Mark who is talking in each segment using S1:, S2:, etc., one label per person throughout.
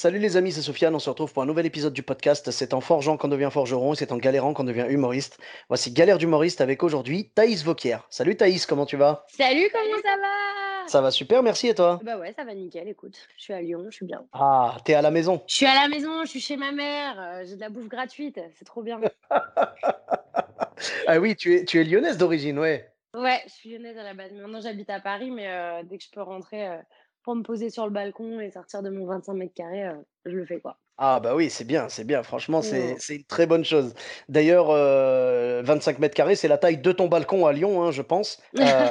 S1: Salut les amis, c'est Sofiane. On se retrouve pour un nouvel épisode du podcast. C'est en forgeant qu'on devient forgeron et c'est en galérant qu'on devient humoriste. Voici Galère d'humoriste avec aujourd'hui Thaïs Vauquier. Salut Thaïs, comment tu vas?
S2: Salut, comment ça va?
S1: Ça va super, merci et toi?
S2: Bah ouais, ça va nickel, écoute. Je suis à Lyon, je suis bien.
S1: Ah, t'es à la maison
S2: Je suis à la maison, je suis chez ma mère, euh, j'ai de la bouffe gratuite, c'est trop bien.
S1: Ah oui, tu es, tu es lyonnaise d'origine, ouais.
S2: Ouais, je suis lyonnaise à la base. Maintenant, j'habite à Paris, mais euh, dès que je peux rentrer euh, pour me poser sur le balcon et sortir de mon 25 mètres carrés, euh, je le fais quoi.
S1: Ah bah oui, c'est bien, c'est bien. Franchement, c'est
S2: Mm.
S1: c'est une très bonne chose. D'ailleurs, euh, 25 mètres carrés, c'est la taille de ton balcon à Lyon, hein, je pense. Euh,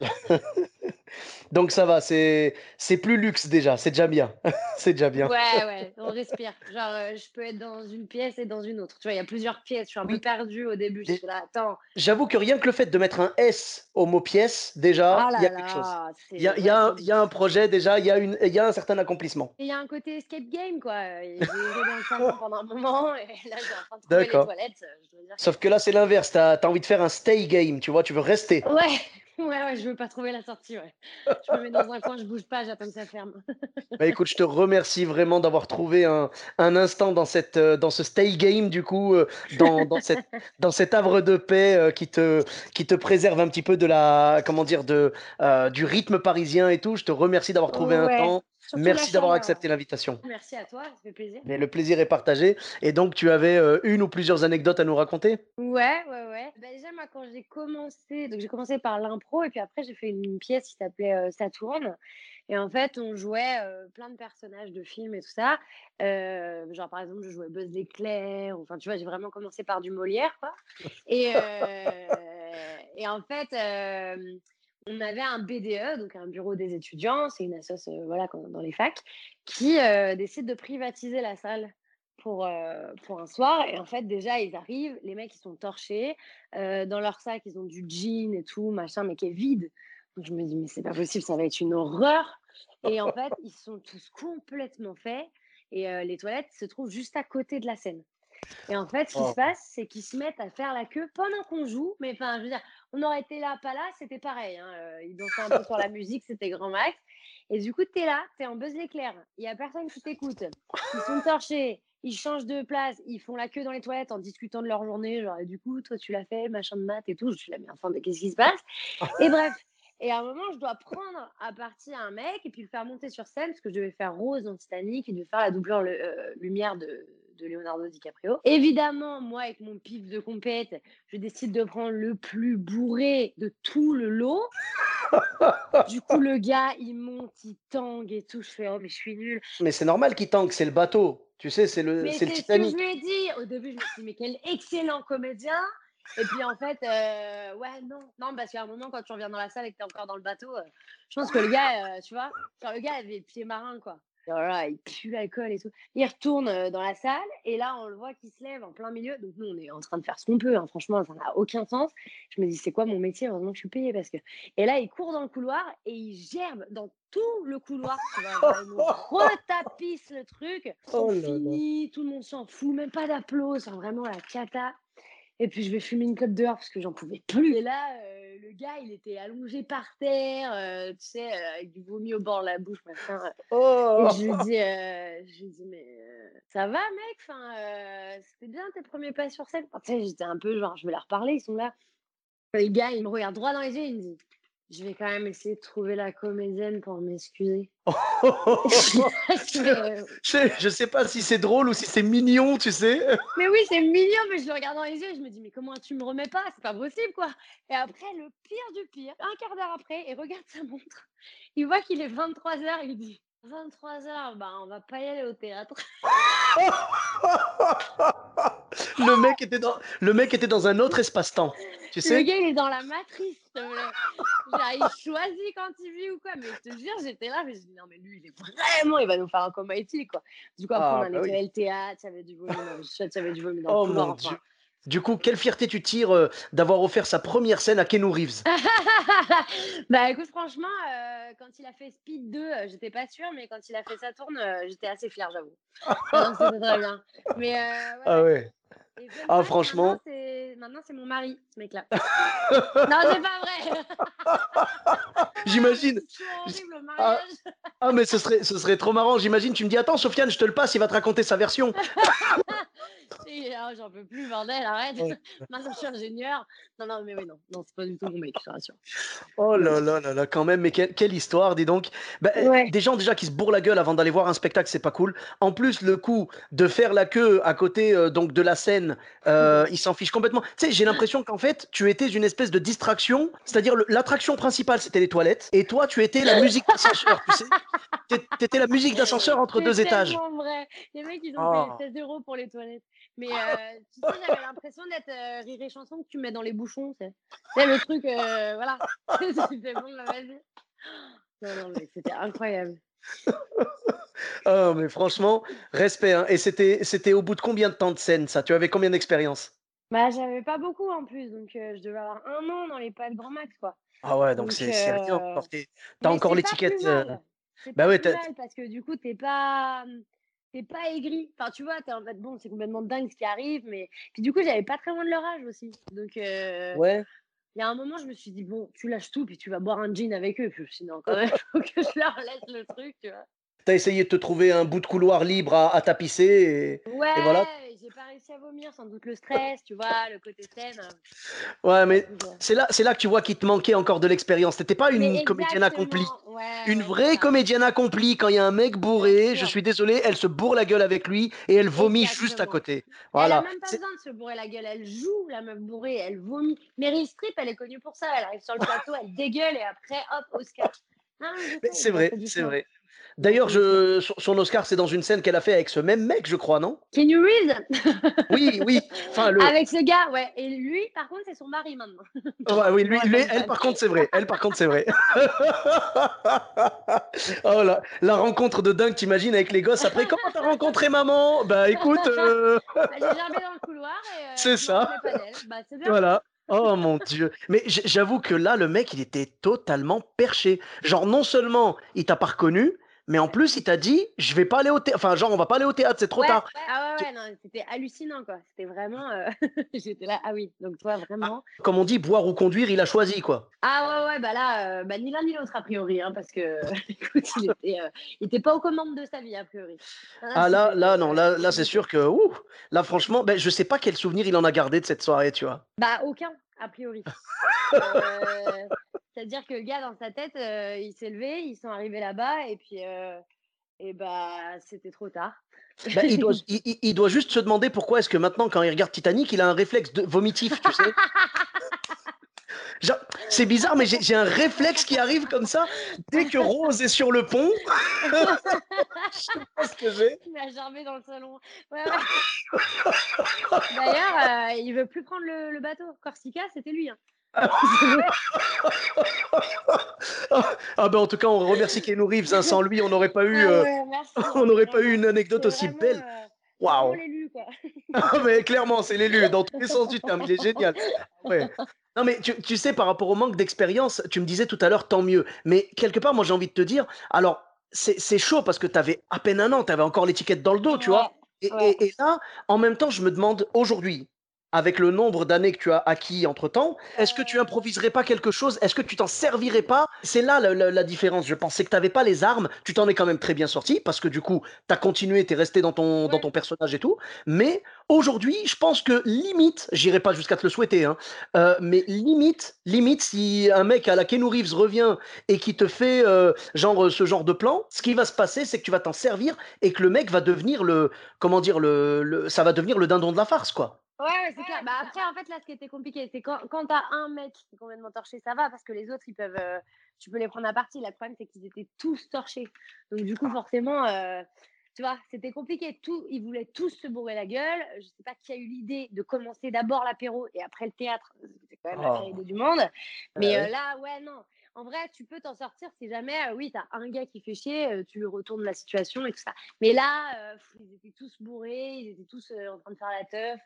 S1: donc ça va, c'est c'est plus luxe déjà, c'est déjà bien. C'est déjà bien.
S2: Ouais, ouais, on respire. Genre, euh, je peux être dans une pièce et dans une autre. Tu vois, il y a plusieurs pièces. Je suis un
S1: Oui.
S2: peu perdue au début. Je
S1: Des-
S2: suis là, attends.
S1: J'avoue que rien que le fait de mettre un S au mot pièce, déjà,
S2: Ah
S1: il y a quelque chose. Il y a, y un, y a projet déjà, il y a, une, il y a un certain accomplissement.
S2: Il y a un côté escape game, quoi. J'ai erré dans le pendant un moment et là, j'ai en train de trouver les toilettes. Je dois dire
S1: Sauf que là, c'est l'inverse. Tu as, envie de faire un stay game, tu vois, tu veux rester.
S2: Ouais, ouais, ouais, je veux pas trouver la sortie, ouais. Je me mets dans un coin, je bouge pas, j'attends que ça ferme.
S1: Bah, écoute, je te remercie vraiment d'avoir trouvé un, un instant dans, cette, euh, dans ce stay game, du coup, euh, dans, dans, cette, dans cet havre de paix euh, qui, te, qui te préserve un petit peu de la, comment dire, de, euh, du rythme parisien et tout. Je te remercie d'avoir trouvé un temps.
S2: Surtout
S1: Merci d'avoir accepté l'invitation.
S2: Merci à toi, ça fait plaisir.
S1: Mais le plaisir est partagé. Et donc, tu avais euh, une ou plusieurs anecdotes à nous raconter?
S2: Ouais, ouais, ouais. Bah, déjà, moi, quand j'ai commencé, donc j'ai commencé par l'impro et puis après, j'ai fait une pièce qui s'appelait euh, Saturne. Et en fait, on jouait euh, plein de personnages de films et tout ça. Euh, genre, par exemple, je jouais Buzz l'éclair. Enfin, tu vois, j'ai vraiment commencé par du Molière, quoi. Et, euh, et en fait, on avait un BDE, donc un bureau des étudiants, c'est une assoce euh, dans les facs, qui euh, décide de privatiser la salle pour, euh, pour un soir. Et en fait, déjà, ils arrivent, les mecs, ils sont torchés. dans leur sac, ils ont du jean et tout, machin, mais qui est vide. Donc, je me dis, mais c'est pas possible, ça va être une horreur. Et en fait, ils sont tous complètement faits. Et les toilettes se trouvent juste à côté de la scène. Et en fait, ce qui
S1: Oh.
S2: se passe, c'est qu'ils se mettent à faire la queue pendant qu'on joue. Mais enfin, je veux dire, on aurait été là, pas là, c'était pareil. hein, euh, Ils dansaient un peu sur la musique, c'était grand max. Et du coup, tu es là, tu es en buzz l'éclair. Il n'y a personne qui t'écoute. Ils sont torchés, ils changent de place, ils font la queue dans les toilettes en discutant de leur journée. Genre, et du coup, toi, tu l'as fait, machin de maths et tout. Je suis là, mais enfin, mais qu'est-ce qui se passe? Et bref. Et à un moment, je dois prendre à partie un mec et puis le faire monter sur scène parce que je devais faire Rose dans Titanic et devais faire la doublure le- euh, lumière de, de Leonardo DiCaprio. Évidemment, moi, avec mon pif de compète, je décide de prendre le plus bourré de tout le lot. Du coup, le gars, il monte, il tangue et tout. Je fais, oh, mais je suis nulle.
S1: Mais c'est normal qu'il tanque, c'est le bateau. Tu sais, c'est le,
S2: Mais
S1: c'est le
S2: ce que je
S1: Titanic.
S2: lui ai dit. Au début, je me suis dit, mais quel excellent comédien. Et puis en fait, euh, ouais, non, non, parce qu'à un moment, quand tu reviens dans la salle et que tu es encore dans le bateau, euh, je pense que le gars, euh, tu vois, le gars avait le pied marin, quoi. Là, il pue l'alcool et tout. Il retourne euh, dans la salle et là, on le voit qui se lève en plein milieu. Donc nous, on est en train de faire ce qu'on peut. hein. Franchement, ça n'a aucun sens. Je me dis, c'est quoi mon métier? Heureusement que je suis payée parce que. Et là, il court dans le couloir et il gerbe dans tout le couloir. Tu vois, genre, il nous retapisse le truc.
S1: Oh
S2: On
S1: là là.
S2: finit, tout le monde s'en fout, même pas d'applaudissements, enfin, vraiment la cata. Et puis je vais fumer une clope dehors parce que j'en pouvais plus. Et là, euh, le gars, il était allongé par terre, euh, tu sais, euh, avec du vomi au bord de la bouche, machin.
S1: Oh
S2: Et je lui dis, euh, je lui dis mais ça va, mec? Enfin, C'était bien tes premiers pas sur scène? Enfin, tu sais, j'étais un peu genre, je vais leur parler, ils sont là. Le gars, il me regarde droit dans les yeux, il me dit, je vais quand même essayer de trouver la comédienne pour m'excuser. Je euh,
S1: je, je sais pas si c'est drôle ou si c'est mignon, tu sais.
S2: Mais oui, c'est mignon, mais je le regarde dans les yeux et je me dis, mais comment tu me remets pas? C'est pas possible, quoi. Et après, le pire du pire, un quart d'heure après, il regarde sa montre. Il voit qu'il est 23h, il dit, 23h, bah, on va pas y aller au théâtre.
S1: Le, mec était dans, le mec était dans un autre espace-temps. Tu sais?
S2: Le gars, il est dans la matrice. Genre, il choisit quand il vit ou quoi. Mais je te jure, j'étais là, mais je dis non, mais lui, il est vraiment, il va nous faire un coma utile, quoi. Du coup, après,
S1: Ah,
S2: on a
S1: bah oui.
S2: nettoyé le théâtre, il y avait du vomi dans le shot, il y avait du vomi dans
S1: Oh
S2: le couloir,
S1: mon
S2: enfin.
S1: Du coup, quelle fierté tu tires euh, d'avoir offert sa première scène à Keanu Reeves?
S2: Bah écoute, franchement, euh, quand il a fait Speed 2, euh, j'étais pas sûre, mais quand il a fait Saturn, euh, j'étais assez fière, j'avoue. Ah non, C'était très bien. Mais euh, ouais,
S1: Ah ouais.
S2: Et
S1: Ah, franchement.
S2: Maintenant, c'est- mon mari, ce mec-là. non, c'est pas vrai.
S1: J'imagine. Ah. Ah mais ce serait, ce serait trop marrant. J'imagine, tu me dis, attends Sofiane, je te le passe, il va te raconter sa version.
S2: Ah, J'en peux plus, bordel, arrête. Maintenant, je suis ingénieur. Non, non, mais oui, non, non c'est pas du tout mon mec, je te rassure.
S1: Oh là là là là, quand même, mais quelle, quelle histoire, dis donc. Bah,
S2: Ouais.
S1: Des gens déjà qui se bourrent la gueule avant d'aller voir un spectacle, c'est pas cool. En plus, le coup de faire la queue à côté euh, donc de la scène, euh, ils s'en fichent complètement. Tu sais, j'ai l'impression qu'en fait, tu étais une espèce de distraction, c'est-à-dire l'attraction principale, c'était les toilettes, et toi, tu étais la musique d'ascenseur, tu sais. T'é- T'étais la musique d'ascenseur entre deux étages.
S2: vrai. Les mecs, ils ont
S1: Oh.
S2: payé 16 euros pour les toilettes. Mais euh, tu sais, j'avais l'impression d'être euh, rire et chanson que tu mets dans les bouchons. C'est le truc, euh, voilà. C'était bon, vas-y. Non, non, mais c'était incroyable.
S1: Oh, mais franchement, respect. hein. Et c'était, c'était au bout de combien de temps de scène, ça? Tu avais combien d'expérience?
S2: Bah, j'avais pas beaucoup en plus, donc euh, je devais avoir un an dans les pas de grand max, quoi.
S1: Ah ouais, donc
S2: Donc,
S1: c'est c'est rien.
S2: euh,
S1: encore. T'es- T'as
S2: Mais
S1: encore
S2: c'est pas
S1: l'étiquette.
S2: plus
S1: euh,
S2: mal. C'est
S1: bah
S2: pas
S1: ouais,
S2: plus
S1: t'as-
S2: mal parce que du coup, t'es pas, t'es pas aigri. Enfin, tu vois, t'es en fait, bon, c'est complètement dingue ce qui arrive, mais puis du coup, j'avais pas très loin de leur âge aussi. Donc, euh,
S1: Ouais.
S2: il y a un moment, je me suis dit, bon, tu lâches tout, puis tu vas boire un gin avec eux. Puis je me suis dit, non, quand même, faut que je leur laisse le truc, tu vois.
S1: T'as essayé de te trouver un bout de couloir libre à, à tapisser. Et...
S2: Ouais,
S1: voilà.
S2: j'ai pas réussi à vomir, sans doute le stress, tu vois, le côté scène.
S1: Ouais, mais c'est là, c'est là que tu vois qu'il te manquait encore de l'expérience. T'étais pas une comédienne accomplie.
S2: ouais,
S1: Une vraie comédienne accomplie, quand il y a un mec bourré, je suis désolé, elle se bourre la gueule avec lui et elle vomit juste à côté.
S2: Elle
S1: Voilà.
S2: a même pas besoin de se bourrer la gueule, elle joue la meuf bourrée, elle vomit. Meryl Streep, elle est connue pour ça, elle arrive sur le plateau, elle dégueule et après, hop, Oscar. Sais,
S1: C'est vrai, c'est vrai. D'ailleurs, je, son- Oscar, c'est dans une scène qu'elle a fait avec ce même mec, je crois, non?
S2: Keanu Reeves
S1: Oui, oui. Enfin, le...
S2: Avec ce gars, ouais. Et lui, par contre, c'est son mari maintenant.
S1: Ouais, oui, lui, lui, elle, par contre, c'est vrai. Elle, par contre, c'est vrai. oh là, la rencontre de dingue, t'imagines, avec les gosses. Après, comment t'as rencontré maman? Bah écoute, euh,
S2: Bah, J'ai gerbé dans le couloir euh,
S1: C'est ça.
S2: Bah, bien.
S1: voilà. Oh mon dieu. Mais j'avoue que là, le mec, il était totalement perché. Genre, non seulement il t'a pas reconnu, mais en plus, il t'a dit, je vais pas aller au théâtre. Enfin, genre, on va pas aller au théâtre, c'est trop
S2: Ouais,
S1: tard.
S2: ouais, ah ouais, ouais, non, c'était hallucinant, quoi. C'était vraiment. euh, J'étais là, ah oui, donc toi, vraiment.
S1: Comme on dit, boire ou conduire, il a choisi, quoi.
S2: Ah ouais, ouais, bah là, euh, bah, ni l'un ni l'autre, a priori, hein, parce que, écoute, il était, euh, il était pas aux commandes de sa vie, a priori.
S1: Ah là,
S2: c'était-
S1: là, non, là, là, c'est sûr que, ouh, là, franchement, ben, je sais pas quel souvenir il en a gardé de cette soirée, tu vois.
S2: Bah, aucun, a priori. C'est-à-dire que le gars, dans sa tête, euh, il s'est levé, ils sont arrivés là-bas, et puis, euh, et bah, c'était trop tard.
S1: Ben, il, doit, il, il- il doit juste se demander pourquoi est-ce que maintenant, quand il regarde Titanic, il a un réflexe de vomitif, tu sais. C'est bizarre, mais j'ai un réflexe qui arrive comme ça dès que Rose est sur le pont. Je sais pas ce que j'ai.
S2: Il a gerbé dans le salon. Ouais, ouais. D'ailleurs, euh, il veut plus prendre le, le bateau. Corsica, c'était lui. hein.
S1: Ah ben en tout cas, on remercie Keanu Reeves. hein. Sans lui, on n'aurait pas eu,
S2: Ah
S1: euh, on n'aurait pas eu une anecdote aussi belle.
S2: euh,
S1: Waouh. Ah, mais clairement, c'est l'élu, dans tous les sens du terme. Il est génial. Ouais. Non, mais tu, tu sais, par rapport au manque d'expérience, tu me disais tout à l'heure, tant mieux. Mais quelque part, moi, j'ai envie de te dire, alors, c'est c'est chaud parce que tu avais à peine un an, tu avais encore l'étiquette dans le dos, tu vois. Et,
S2: ouais.
S1: et- et là, en même temps, je me demande aujourd'hui, avec le nombre d'années que tu as acquis entre temps, est-ce que tu
S2: Euh.
S1: improviserais pas quelque chose? Est-ce que tu t'en servirais pas? C'est là la, la- la différence, je pense. C'est que tu n'avais pas les armes, tu t'en es quand même très bien sorti parce que du coup, tu as continué, tu es resté dans ton, dans ton personnage et tout. Mais aujourd'hui, je pense que limite, j'irai pas jusqu'à te le souhaiter, hein, euh, mais limite, limite, si un mec à la Keanu Reeves revient et qui te fait euh, genre ce genre de plan, ce qui va se passer, c'est que tu vas t'en servir et que le mec va devenir le, comment dire, le, le- ça va devenir le dindon de la farce, quoi.
S2: Ouais, ouais, c'est clair. Bah, après, en fait, là, ce qui était compliqué, c'est quand, quand t'as un mec qui est complètement torché, ça va, parce que les autres, ils peuvent. euh, tu peux les prendre à partie. Le problème, c'est qu'ils étaient tous torchés. Donc, du coup, forcément, euh, tu vois, c'était compliqué. Tout, ils voulaient tous se bourrer la gueule. Je sais pas qui a eu l'idée de commencer d'abord l'apéro et après le théâtre. C'était quand même la
S1: Oh.
S2: idée du monde. Mais
S1: Ouais,
S2: euh, là, ouais, non. En vrai, tu peux t'en sortir si jamais, euh, oui, tu as un gars qui fait chier, euh, tu lui retournes la situation et tout ça. Mais là, euh, pff, ils étaient tous bourrés, ils étaient tous en train de faire la teuf.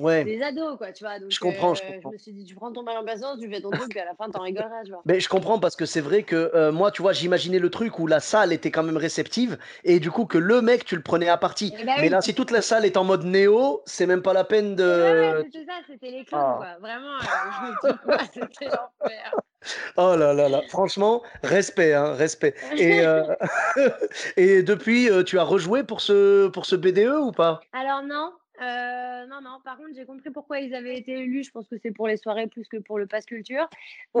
S1: Ouais.
S2: des ados, quoi, tu vois. Donc,
S1: Je comprends, je comprends.
S2: me suis dit, tu prends ton mal en patience, tu fais ton truc, puis à la fin, t'en rigoleras, tu vois.
S1: Mais je comprends parce que c'est vrai que moi, tu vois, j'imaginais le truc où la salle était quand même réceptive et du coup que le mec, tu le prenais à partie.
S2: Eh bah
S1: Mais
S2: oui.
S1: là, si toute la salle est en mode néo, c'est même pas la peine
S2: Ouais, ouais,
S1: de.
S2: c'était ça, c'était les clowns,
S1: Ah.
S2: quoi. Vraiment, je me dis, c'était l'enfer.
S1: Oh là là là. Franchement, respect, hein, respect. Et, euh, et depuis, euh, tu as rejoué pour ce, pour ce BDE ou pas?
S2: Alors non, euh, non, non. Par contre, j'ai compris pourquoi ils avaient été élus. Je pense que c'est pour les soirées plus que pour le pass culture.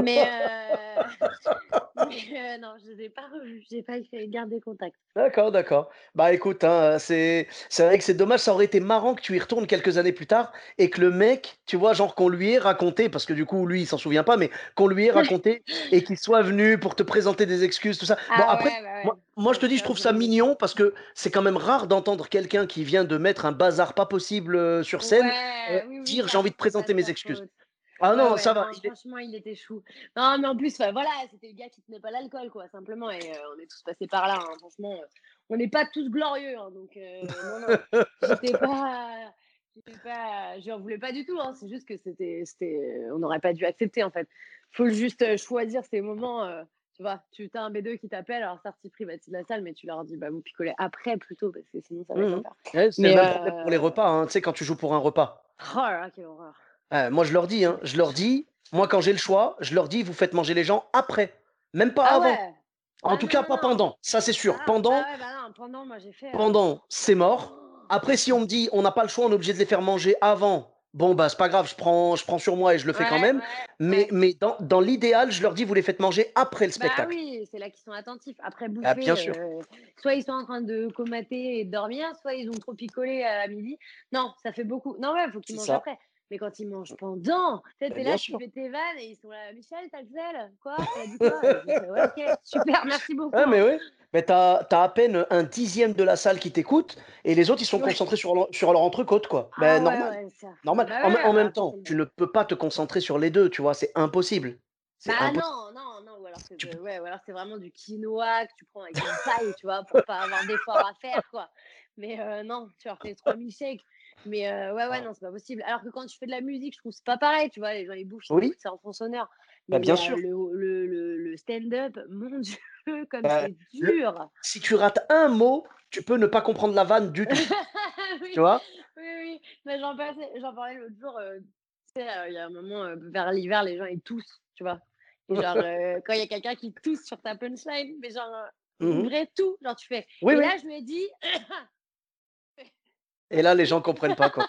S2: Mais, euh, mais, euh, non, je les ai pas revus. J'ai pas fait garder contact.
S1: D'accord, d'accord. Bah écoute, hein, c'est c'est vrai que c'est dommage, ça aurait été marrant que tu y retournes quelques années plus tard et que le mec, tu vois, genre qu'on lui ait raconté, parce que du coup, lui, il s'en souvient pas, mais qu'on lui ait raconté et qu'il soit venu pour te présenter des excuses, tout ça. Bon,
S2: Ah
S1: après,
S2: ouais, bah ouais.
S1: moi, moi, je te dis, je trouve ça mignon parce que c'est quand même rare d'entendre quelqu'un qui vient de mettre un bazar pas possible euh, sur scène
S2: Ouais,
S1: euh,
S2: oui, oui,
S1: dire j'ai envie de présenter mes excuses.
S2: faute.
S1: Ah non,
S2: ouais,
S1: ça va.
S2: non,
S1: il est-
S2: franchement, il était chou. Non, mais en plus, voilà, c'était le gars qui tenait pas l'alcool, quoi, simplement. Et euh, on est tous passés par là, hein, franchement. euh, on n'est pas tous glorieux, hein, donc non, non, j'étais pas. j'étais pas je n'en voulais pas du tout, hein, c'est juste que c'était, on n'aurait pas dû accepter, en fait. faut juste choisir ces moments. euh, tu vois, tu as un B2 qui t'appelle, alors certes, ils privatisent la salle, mais tu leur dis, bah, vous picolez après plutôt, parce que sinon, ça va l'enfer.
S1: Ouais, c'est problème pour les
S2: euh,
S1: repas, hein, tu sais, quand tu joues pour un repas.
S2: Oh là là, quelle horreur.
S1: Euh, moi, je leur dis, hein, je leur dis, moi, quand j'ai le choix, je leur dis, vous faites manger les gens après, même pas
S2: Ah
S1: avant.
S2: ouais
S1: En
S2: Ah
S1: tout
S2: non,
S1: cas,
S2: non,
S1: pas
S2: non.
S1: pendant. Ça, c'est sûr.
S2: Ah,
S1: Pendant,
S2: bah ouais, bah pendant, moi, j'ai fait. euh,
S1: pendant, c'est mort. Après, si on me dit, on n'a pas le choix, on est obligé de les faire manger avant. Bon, bah, c'est pas grave, je prends, je prends sur moi et je le fais quand même.
S2: ouais,
S1: Mais,
S2: ouais.
S1: mais dans, dans l'idéal, je leur dis, vous les faites manger après le
S2: Bah
S1: spectacle.
S2: oui, c'est là qu'ils sont attentifs. Après bouffer,
S1: Ah, bien sûr.
S2: euh, soit ils sont en train de comater et de dormir, soit ils ont trop picolé à midi. Non, ça fait beaucoup. Non, ouais, il faut qu'ils mangent après. Mais quand ils mangent pendant, tu
S1: Bah,
S2: t'es là, tu
S1: sûr.
S2: fais tes vannes et ils sont là, Michel, t'as le zèle Quoi? Dit quoi Ouais, ok, super, merci beaucoup.
S1: Ouais, mais oui. Mais t'as, t'as à peine un dixième de la salle qui t'écoute et les autres, ils sont
S2: Ouais.
S1: concentrés sur leur, sur leur entrecôte, quoi.
S2: Ah
S1: Ben, normal.
S2: ouais.
S1: Normal.
S2: Bah
S1: en, même temps, tu ne peux pas te concentrer sur les deux, tu vois, c'est impossible.
S2: Bah
S1: impossible.
S2: non, non, non, ou alors c'est
S1: Tu
S2: vraiment du quinoa que tu prends avec une paille, tu vois, pour pas avoir d'effort à faire, quoi. Mais euh, non, tu leur fais 3000 shakes. Mais euh, ouais, ouais,
S1: Ah.
S2: non, c'est pas possible. Alors que quand tu fais de la musique, je trouve que c'est pas pareil, tu vois, les gens ils bouffent, ils
S1: Oui.
S2: ça en sonore.
S1: Bah, bien
S2: euh,
S1: sûr.
S2: le, le, le, le stand-up, mon Dieu, comme
S1: Bah,
S2: c'est dur.
S1: Si tu rates un mot, tu peux ne pas comprendre la vanne du tout,
S2: oui,
S1: tu vois?
S2: oui, oui. Mais j'en passais- j'en parlais l'autre jour. euh, tu sais, il y a un moment, vers l'hiver, les gens ils toussent, tu vois? Et genre, quand il y a quelqu'un qui tousse sur ta punchline, mais genre,
S1: Mhm.
S2: vrai tout, genre tu fais.
S1: Oui,
S2: et
S1: oui.
S2: là, je ai dit,
S1: Et là, les gens comprennent pas, quoi.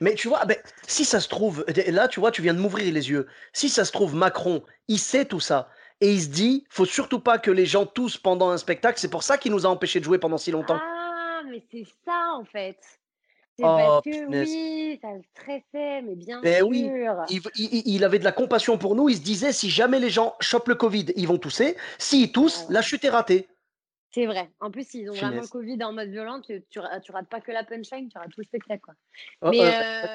S1: Mais tu vois, ben, si ça se trouve, là, tu vois, tu viens de m'ouvrir les yeux. Si ça se trouve, Macron, il sait tout ça. Et il se dit, faut surtout pas que les gens toussent pendant un spectacle. C'est pour ça qu'il nous a empêchés de jouer pendant si longtemps.
S2: ah, mais c'est ça en fait. C'est
S1: Oh,
S2: parce que
S1: punaise.
S2: oui, ça le stressait, mais bien
S1: Ben
S2: sûr.
S1: oui, il, il- il avait de la compassion pour nous. Il se disait, si jamais les gens chopent le Covid, ils vont tousser. S'ils toussent,
S2: Ah ouais.
S1: la chute est ratée.
S2: C'est vrai. En plus, ils ont vraiment le. Covid en mode violent. Tu, tu, ra- tu rates pas que la punchline, tu rates tout le spectacle. Quoi.
S1: Oh,
S2: mais
S1: euh,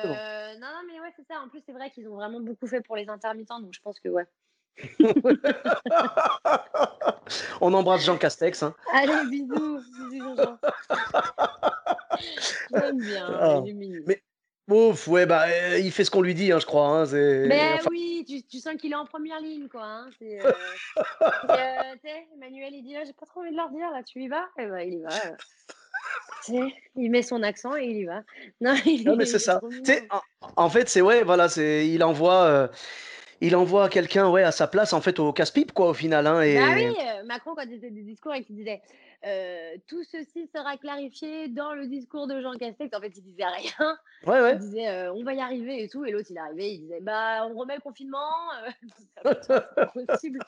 S2: euh, non, non, mais ouais, c'est ça. En plus, c'est vrai qu'ils ont vraiment beaucoup fait pour les intermittents. Donc, je pense que ouais.
S1: On embrasse Jean Castex. hein.
S2: Allez, bisous. Bisous, Jean-Jean. J'aime bien.
S1: Ah, mais- Ouf, ouais, bah, euh, il fait ce qu'on lui dit, hein, je crois. hein, c'est-
S2: Ben
S1: enfin,
S2: oui, tu, tu sens qu'il est en première ligne, quoi. Hein. C'est, euh, euh, Emmanuel, il dit Ah, J'ai pas trop envie de leur dire, là, tu y vas? Et ben, il y va. il met son accent et il y va. Non, il,
S1: Non, mais c'est
S2: est
S1: ça. en, en fait, c'est ouais, voilà, c'est il envoie, il envoie quelqu'un, ouais, à sa place, en fait, au casse-pipe, quoi, au final, hein, et
S2: Bah oui, Macron, quand il faisait des discours et qu'il disait euh, Tout ceci sera clarifié dans le discours de Jean Castex, en fait, il disait rien.
S1: ouais, ouais.
S2: Il disait euh, On va y arriver et tout. Et l'autre, il arrivait, il disait Bah, on remet le confinement. euh. C'est possible.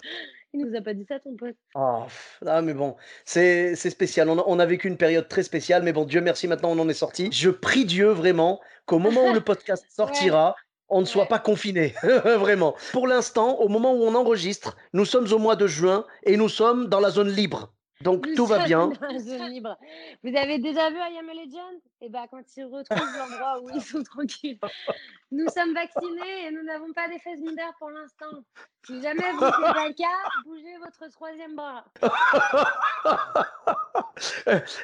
S2: Il nous a pas dit ça, ton pote.
S1: Oh, ah, mais bon, c'est spécial. On a, on a vécu une période très spéciale, mais bon, Dieu merci, maintenant on en est sorti. Je prie Dieu vraiment qu'au moment où le podcast sortira, on ne soit
S2: Ouais.
S1: pas confiné, vraiment. Pour l'instant, au moment où on enregistre, nous sommes au mois de juin et nous sommes dans la zone libre. Donc
S2: Nous
S1: tout va bien.
S2: Vous avez déjà vu I Am a Legend? Eh ben, quand ils retrouvent l'endroit où ils sont tranquilles. Nous sommes vaccinés et nous n'avons pas d'effet secondaire pour l'instant. Si jamais vous pas le cas, bougez votre troisième bras.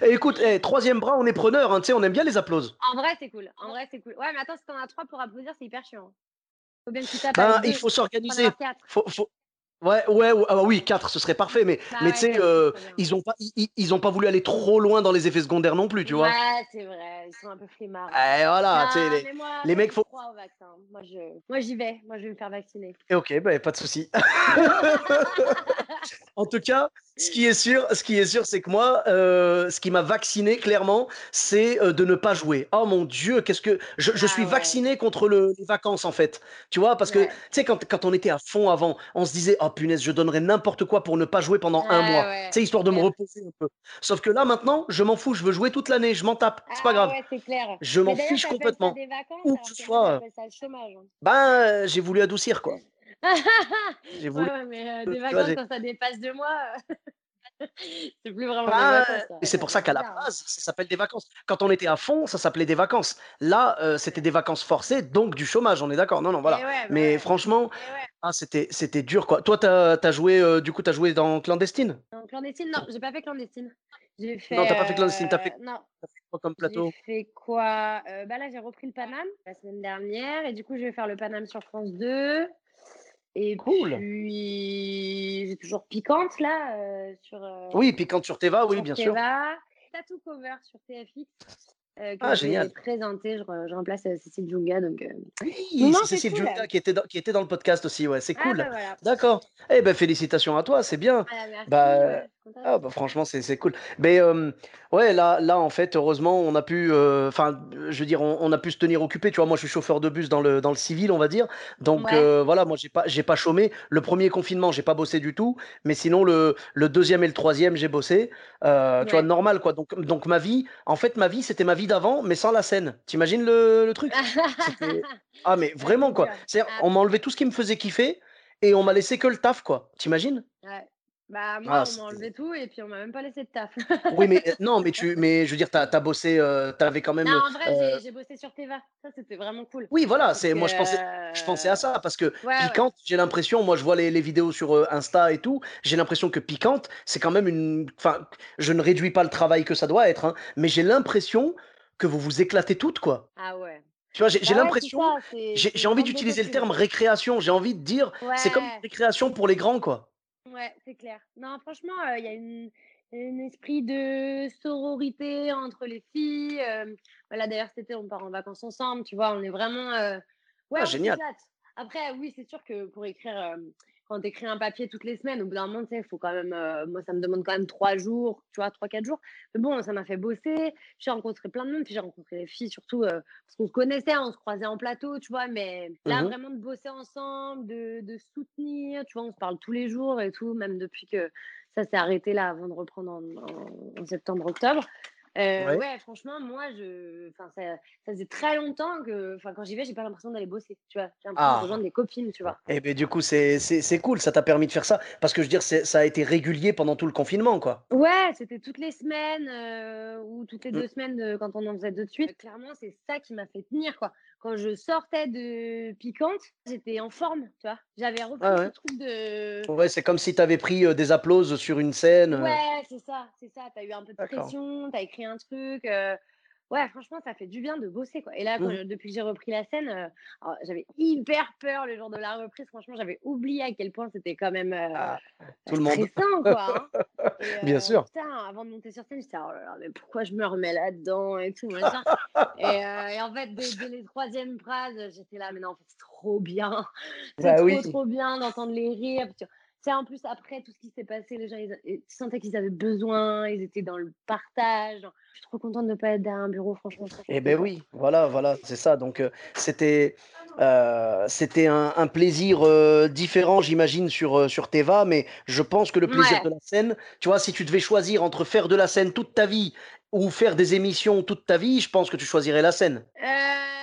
S1: Eh, écoute, eh, troisième bras, on est preneur, hein, tu sais, on aime bien les applauses.
S2: En vrai, c'est cool. En vrai, c'est cool. Ouais, mais attends, si t'en as trois pour applaudir, c'est hyper chiant. Faut bien que tu
S1: Ben, il faut s'organiser. Faut, faut- Ouais, ouais, ouais, ah oui, 4, ce serait parfait, mais,
S2: Bah
S1: mais
S2: ouais,
S1: tu sais, euh, ils ont pas, ils, ont pas voulu aller trop loin dans les effets secondaires non plus, tu vois.
S2: Ouais, c'est vrai. Ils sont un peu flemmards.
S1: Eh, voilà, tu sais,
S2: Non,
S1: les,
S2: moi,
S1: les
S2: moi,
S1: mecs, faut.
S2: crois au vaccin. Moi, je, moi, j'y vais. Moi, je vais me faire vacciner.
S1: Eh, ok, ben, pas de souci. En tout cas, ce qui est sûr, ce qui est sûr, c'est que moi, euh, ce qui m'a vacciné clairement, c'est euh, de ne pas jouer. Oh mon Dieu, qu'est-ce que je, je
S2: Ah
S1: suis
S2: ouais.
S1: vacciné contre le- les vacances en fait. Tu vois, parce que tu sais quand, quand on était à fond avant, on se disait oh punaise, je donnerais n'importe quoi pour ne pas jouer pendant un mois.
S2: ouais,
S1: Tu sais, histoire de me reposer un peu. Sauf que là maintenant, je m'en fous, je veux jouer toute l'année, je m'en tape, c'est pas
S2: Ah
S1: grave.
S2: ouais, c'est clair.
S1: Je m'en fiche complètement.
S2: des vacances,
S1: Où
S2: alors
S1: que ce soit, euh,
S2: hein.
S1: ben euh, j'ai voulu adoucir quoi. J'ai voulu.
S2: ouais, mais euh,
S1: tu
S2: des vacances, quand ça dépasse deux mois, euh, c'est plus vraiment des vacances. ça.
S1: et c'est
S2: Ça
S1: pour ça
S2: fait
S1: qu'à la
S2: hein.
S1: base, ça s'appelle des vacances. Quand on était à fond, ça s'appelait des vacances. Là, euh, c'était des vacances forcées, donc du chômage, on est d'accord. Non, non,
S2: Et
S1: voilà.
S2: ouais, bah
S1: Mais
S2: ouais.
S1: franchement,
S2: ouais.
S1: ah, c'était, c'était dur, quoi. Toi, t'as, t'as joué, euh, du coup, t'as joué dans Clandestine?
S2: En clandestine, non, j'ai pas fait clandestine. J'ai
S1: Non, t'as
S2: fait.
S1: pas fait Clandestine, t'as fait,
S2: euh, Non,
S1: t'as fait quoi comme
S2: j'ai
S1: plateau?
S2: fait quoi? Euh, Bah là, j'ai repris le Paname la semaine dernière. Et du coup, je vais faire le Paname sur France 2. Et
S1: Cool.
S2: puis, j'ai toujours Piquante là, euh, sur, euh,
S1: Oui, puis quand sur Teva, oui,
S2: sur
S1: bien sûr.
S2: Teva. Tattoo Cover sur TFX. euh, que
S1: Ah,
S2: je vais
S1: génial.
S2: présenter. Je, re- je remplace euh, Cécile Junga. Donc,
S1: Oui, c'est Cécile
S2: cool.
S1: Junga qui était dans, qui était dans le podcast aussi, ouais, c'est
S2: Ah,
S1: cool.
S2: bah voilà.
S1: D'accord. Eh ben, félicitations à toi, c'est bien.
S2: Ah, merci.
S1: Bah,
S2: ouais.
S1: Ah bah franchement c'est c'est cool. Mais euh, ouais là là en fait heureusement on a pu enfin je veux dire on, on a pu se tenir occupé. Tu vois moi je suis chauffeur de bus dans le dans le civil on va dire. Donc
S2: Ouais.
S1: euh, voilà moi j'ai pas j'ai pas chômé. Le premier confinement j'ai pas bossé du tout. Mais sinon le le deuxième et le troisième j'ai bossé. Euh, tu vois
S2: Ouais.
S1: normal quoi. Donc donc ma vie en fait ma vie c'était ma vie d'avant mais sans la scène. T'imagines le, le truc? C'était ah mais
S2: Ah,
S1: vraiment quoi.
S2: dur.
S1: c'est
S2: Ah,
S1: on m'a enlevé tout ce qui me faisait kiffer et on m'a laissé que le taf quoi. T'imagines?
S2: Ouais. Bah, moi,
S1: ah
S2: on m'a enlevé tout et puis on m'a même pas laissé de taf.
S1: oui, mais euh, non, mais tu, mais je veux dire, t'as, bossé, euh, t'avais quand même.
S2: Non, en vrai,
S1: euh,
S2: j'ai bossé sur Teva. Ça, c'était vraiment cool.
S1: Oui, voilà, c'est, moi je pensais, je pensais à ça parce que
S2: Ouais, ouais.
S1: piquante, j'ai l'impression, moi je vois les, les vidéos sur Insta et tout, j'ai l'impression que piquante, c'est quand même une, enfin, je ne réduis pas le travail que ça doit être, hein, mais j'ai l'impression que vous vous éclatez toutes, quoi.
S2: Ah ouais.
S1: Tu vois, j'ai,
S2: Bah ouais,
S1: l'impression, j'ai, envie d'utiliser le terme récréation. J'ai envie de dire, c'est comme une récréation pour les grands, quoi.
S2: Ouais, c'est clair. Non, franchement, euh, il y a une, un esprit de sororité entre les filles. euh, voilà, d'ailleurs, cet été, on part en vacances ensemble, tu vois, on est vraiment... euh, Ouais,
S1: Ah, génial.
S2: Après, oui, c'est sûr que pour écrire, euh, quand tu écris un papier toutes les semaines, au bout d'un moment, tu sais, il faut quand même... euh, moi, ça me demande quand même trois jours, tu vois, trois, quatre jours. Mais bon, ça m'a fait bosser. J'ai rencontré plein de monde, puis j'ai rencontré les filles, surtout euh, parce qu'on se connaissait, on se croisait en plateau, tu vois, mais là,
S1: Mhm.
S2: vraiment de bosser ensemble, de, de soutenir, tu vois, on se parle tous les jours et tout, même depuis que ça s'est arrêté là avant de reprendre en, en- en septembre, octobre. Euh,
S1: Ouais.
S2: ouais, franchement, moi, je, enfin, ça, ça faisait très longtemps que, enfin, quand j'y vais, j'ai pas l'impression d'aller bosser, tu vois. J'ai l'impression de
S1: Ah.
S2: rejoindre des copines, tu vois.
S1: Et ben du coup, c'est, c'est, cool, ça t'a permis de faire ça, parce que je veux dire, ça a été régulier pendant tout le confinement, quoi.
S2: Ouais, c'était toutes les semaines euh, ou toutes les
S1: Mm.
S2: deux semaines euh, quand on en faisait deux de suite. Clairement, c'est ça qui m'a fait tenir, quoi. Quand je sortais de Piquante, j'étais en forme, tu vois. J'avais repris
S1: Ah
S2: ce truc de...
S1: Ouais, c'est comme si t'avais pris euh, des applauses sur une scène. euh.
S2: Ouais, c'est ça, c'est ça. T'as eu un peu de pression, t'as écrit un truc. euh, Ouais, franchement, ça fait du bien de bosser, quoi. Et là, quand je- depuis que j'ai repris la scène, euh, alors, j'avais hyper peur le jour de la reprise. Franchement, j'avais oublié à quel point c'était quand même euh,
S1: Ah,
S2: euh,
S1: tout le monde.
S2: stressant, quoi. hein. Et,
S1: Bien
S2: euh,
S1: sûr.
S2: Putain, avant de monter sur scène, j'étais, oh là là, mais pourquoi je me remets là-dedans et tout, machin. et, et en fait, dès, dès les troisièmes phrases, j'étais là, mais non, en fait, c'est trop bien. C'est
S1: Bah
S2: trop,
S1: oui.
S2: trop bien d'entendre les rires. C'est en plus après tout ce qui s'est passé, les gens, ils, ils sentaient qu'ils avaient besoin, ils étaient dans le partage. Je suis trop contente de ne pas être derrière un bureau, franchement.
S1: Eh ben oui, voilà, voilà, c'est ça. Donc euh, c'était euh, c'était un, un plaisir euh, différent, j'imagine, sur, sur Teva, mais je pense que le plaisir
S2: Ouais.
S1: de la scène, tu vois, si tu devais choisir entre faire de la scène toute ta vie ou faire des émissions toute ta vie, je pense que tu choisirais la scène.
S2: Euh, sais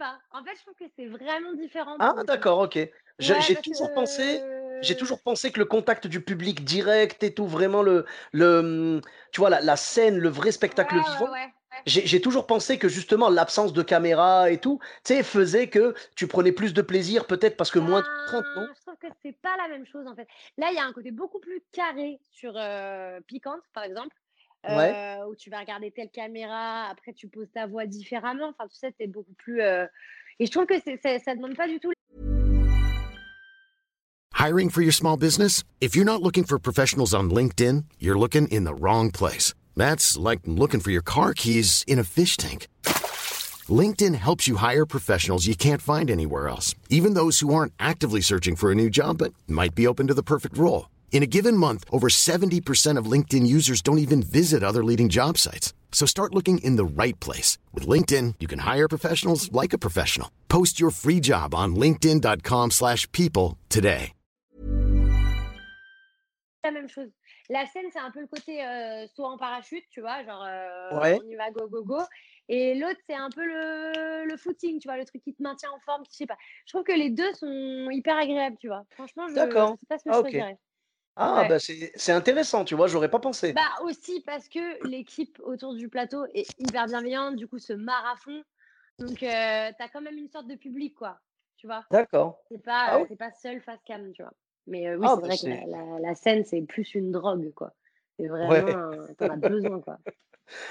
S2: pas. En fait, je trouve que c'est vraiment différent
S1: Ah, d'accord, ok.
S2: Ouais,
S1: J'ai toujours pensé.
S2: que
S1: j'ai toujours pensé que le contact du public direct et tout, vraiment le, le, tu vois, la, la scène, le vrai spectacle
S2: Ouais,
S1: vivant,
S2: ouais,
S1: j'ai toujours pensé que justement l'absence de caméra et tout, tu sais, faisait que tu prenais plus de plaisir, peut-être parce que moins de contraintes, non?
S2: Ben, je trouve que c'est pas la même chose en fait. Là, il y a un côté beaucoup plus carré sur euh, Piquante, par exemple,
S1: Ouais.
S2: euh, où tu vas regarder telle caméra, après tu poses ta voix différemment. Enfin, tu sais, c'est beaucoup plus. euh, Et je trouve que ça demande pas du tout.
S3: Hiring for your small business? If you're not looking for professionals on LinkedIn, you're looking in the wrong place. That's like looking for your car keys in a fish tank. LinkedIn helps you hire professionals you can't find anywhere else, even those who aren't actively searching for a new job but might be open to the perfect role. In a given month, over 70% of LinkedIn users don't even visit other leading job sites. So start looking in the right place. With LinkedIn, you can hire professionals like a professional. Post your free job on linkedin.com/people slash people today.
S2: la même chose. La scène, c'est un peu le côté euh, saut en parachute, tu vois, genre euh,
S1: Ouais.
S2: on y va, go, go, go. Et l'autre, c'est un peu le, le footing, tu vois, le truc qui te maintient en forme, je sais pas. Je trouve que les deux sont hyper agréables, tu vois. Franchement, je
S1: D'accord.
S2: c'est pas ce que
S1: Ah,
S2: je
S1: ok. Ah,
S2: Ouais.
S1: bah c'est intéressant, tu vois, j'aurais pas pensé.
S2: Bah aussi parce que l'équipe autour du plateau est hyper bienveillante, du coup se marre à fond. Donc euh, t'as quand même une sorte de public, quoi. Tu vois?
S1: D'accord.
S2: C'est pas,
S1: Ah
S2: euh, pas seul face cam, tu vois? Mais euh, oui,
S1: Ah,
S2: c'est
S1: bah
S2: vrai que la, la, la scène, c'est plus une drogue, quoi. C'est vraiment, t'en as besoin, quoi.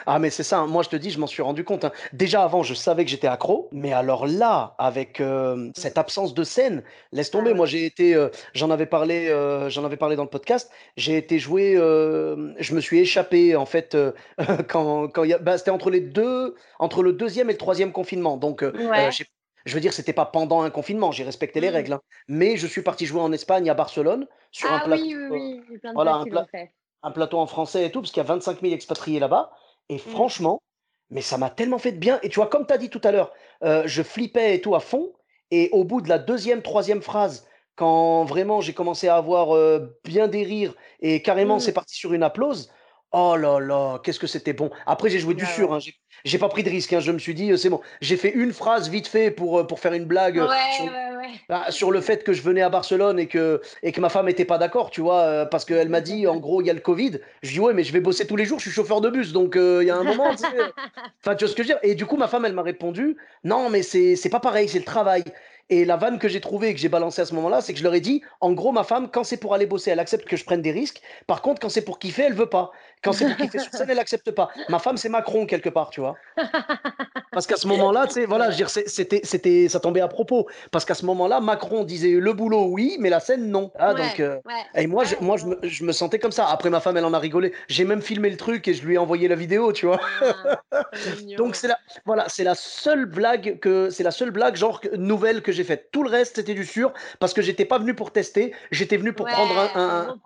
S1: Ah, mais c'est ça, hein, moi je te dis, je m'en suis rendu compte. hein. Déjà avant, je savais que j'étais accro, mais alors là, avec euh, cette absence de scène, laisse
S2: Ah
S1: tomber. Moi
S2: ouais.
S1: j'ai été, euh, j'en avais parlé, euh, j'en avais parlé dans le podcast. J'ai été joué, euh, je me suis échappé en fait euh, quand, quand il y a, bah, c'était entre les deux, entre le deuxième et le troisième confinement. Donc, euh, euh,
S2: Ouais.
S1: j'ai- je veux dire, c'était pas pendant un confinement, j'ai respecté les
S2: Mm.
S1: règles, hein. mais je suis parti jouer en Espagne, à Barcelone, sur un
S2: Ah
S1: plateau,
S2: oui, oui,
S1: euh,
S2: oui. Il y a plein de
S1: voilà, un,
S2: qui
S1: pla-
S2: l'ont fait.
S1: un plateau en français et tout, parce qu'il y a 25 000 expatriés là-bas. Et
S2: Mm.
S1: franchement, mais ça m'a tellement fait de bien. Et tu vois, comme tu as dit tout à l'heure, euh, je flippais et tout à fond. Et au bout de la deuxième, troisième phrase, quand vraiment j'ai commencé à avoir euh, bien des rires et carrément c'est
S2: Mm.
S1: parti sur une applause, oh là là, qu'est-ce que c'était bon. Après, j'ai joué du
S2: Ah
S1: sûr,
S2: ouais.
S1: hein, j'ai pas pris de risque. hein, je me suis dit, euh, c'est bon. J'ai fait une phrase vite fait pour, pour faire une blague sur,
S2: Ouais,
S1: bah, sur le fait que je venais à Barcelone et que, et que ma femme n'était pas d'accord, tu vois, euh, parce qu'elle m'a dit, en gros, il y a le Covid. Je dis, ouais, mais je vais bosser tous les jours, je suis chauffeur de bus, donc euh, il y a un moment, tu sais, Enfin, tu vois ce que je veux dire? Et du coup, ma femme, elle m'a répondu, non, mais c'est pas pareil, c'est le travail. Et la vanne que j'ai trouvée et que j'ai balancée à ce moment-là, c'est que je leur ai dit, en gros, ma femme, quand c'est pour aller bosser, elle accepte que je prenne des risques. Par contre, quand c'est pour kiffer, elle veut pas. Quand c'est pour kiffer sur scène, elle accepte pas. Ma femme, c'est Macron quelque part, tu vois. Parce qu'à ce moment-là, tu sais, voilà, je veux dire, c'était, c'était, ça tombait à propos. Parce qu'à ce moment-là, Macron disait le boulot, oui, mais la scène, non. Ah, donc,
S2: Ouais,
S1: euh,
S2: ouais.
S1: et moi, je, moi je, me, je me sentais comme ça. Après, ma femme, elle en a rigolé. J'ai même filmé le truc et je lui ai envoyé la vidéo, tu vois.
S2: Ah.
S1: Donc c'est la, voilà, c'est la seule blague que, c'est la seule blague genre nouvelle que j'ai faite. Tout le reste c'était du sûr parce que j'étais pas venu pour tester, j'étais venu pour prendre un.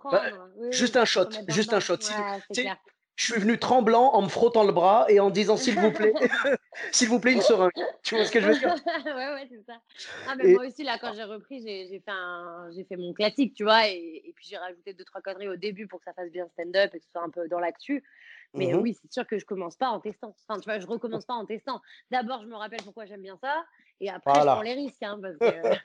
S2: Oui,
S1: juste un shot, juste un shot.
S2: Ouais,
S1: je suis venu tremblant en me frottant le bras et en disant s'il vous plaît, s'il vous plaît une seringue. Tu vois ce que je veux dire?
S2: Ouais, ouais, c'est ça. Ah, mais
S1: Et-
S2: moi aussi, là, quand j'ai repris, j'ai fait, un... j'ai fait mon classique, tu vois, et, et puis j'ai rajouté deux, trois conneries au début pour que ça fasse bien stand-up et que ce soit un peu dans l'actu. Mais
S1: Mhm.
S2: oui, c'est sûr que je commence pas en testant. Enfin, tu vois, je recommence pas en testant. D'abord, je me rappelle pourquoi j'aime bien ça, et après, je
S1: Voilà.
S2: prends les risques, hein, parce que.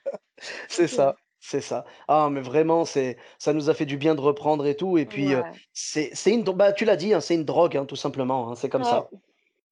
S1: C'est ça, c'est ça. Ah, mais vraiment, c'est, ça nous a fait du bien de reprendre et tout. Et puis, euh,
S2: Ouais.
S1: c'est, c'est une, bah, tu l'as dit, hein, c'est une drogue, hein, tout simplement. hein, c'est comme ça.
S2: Ouais.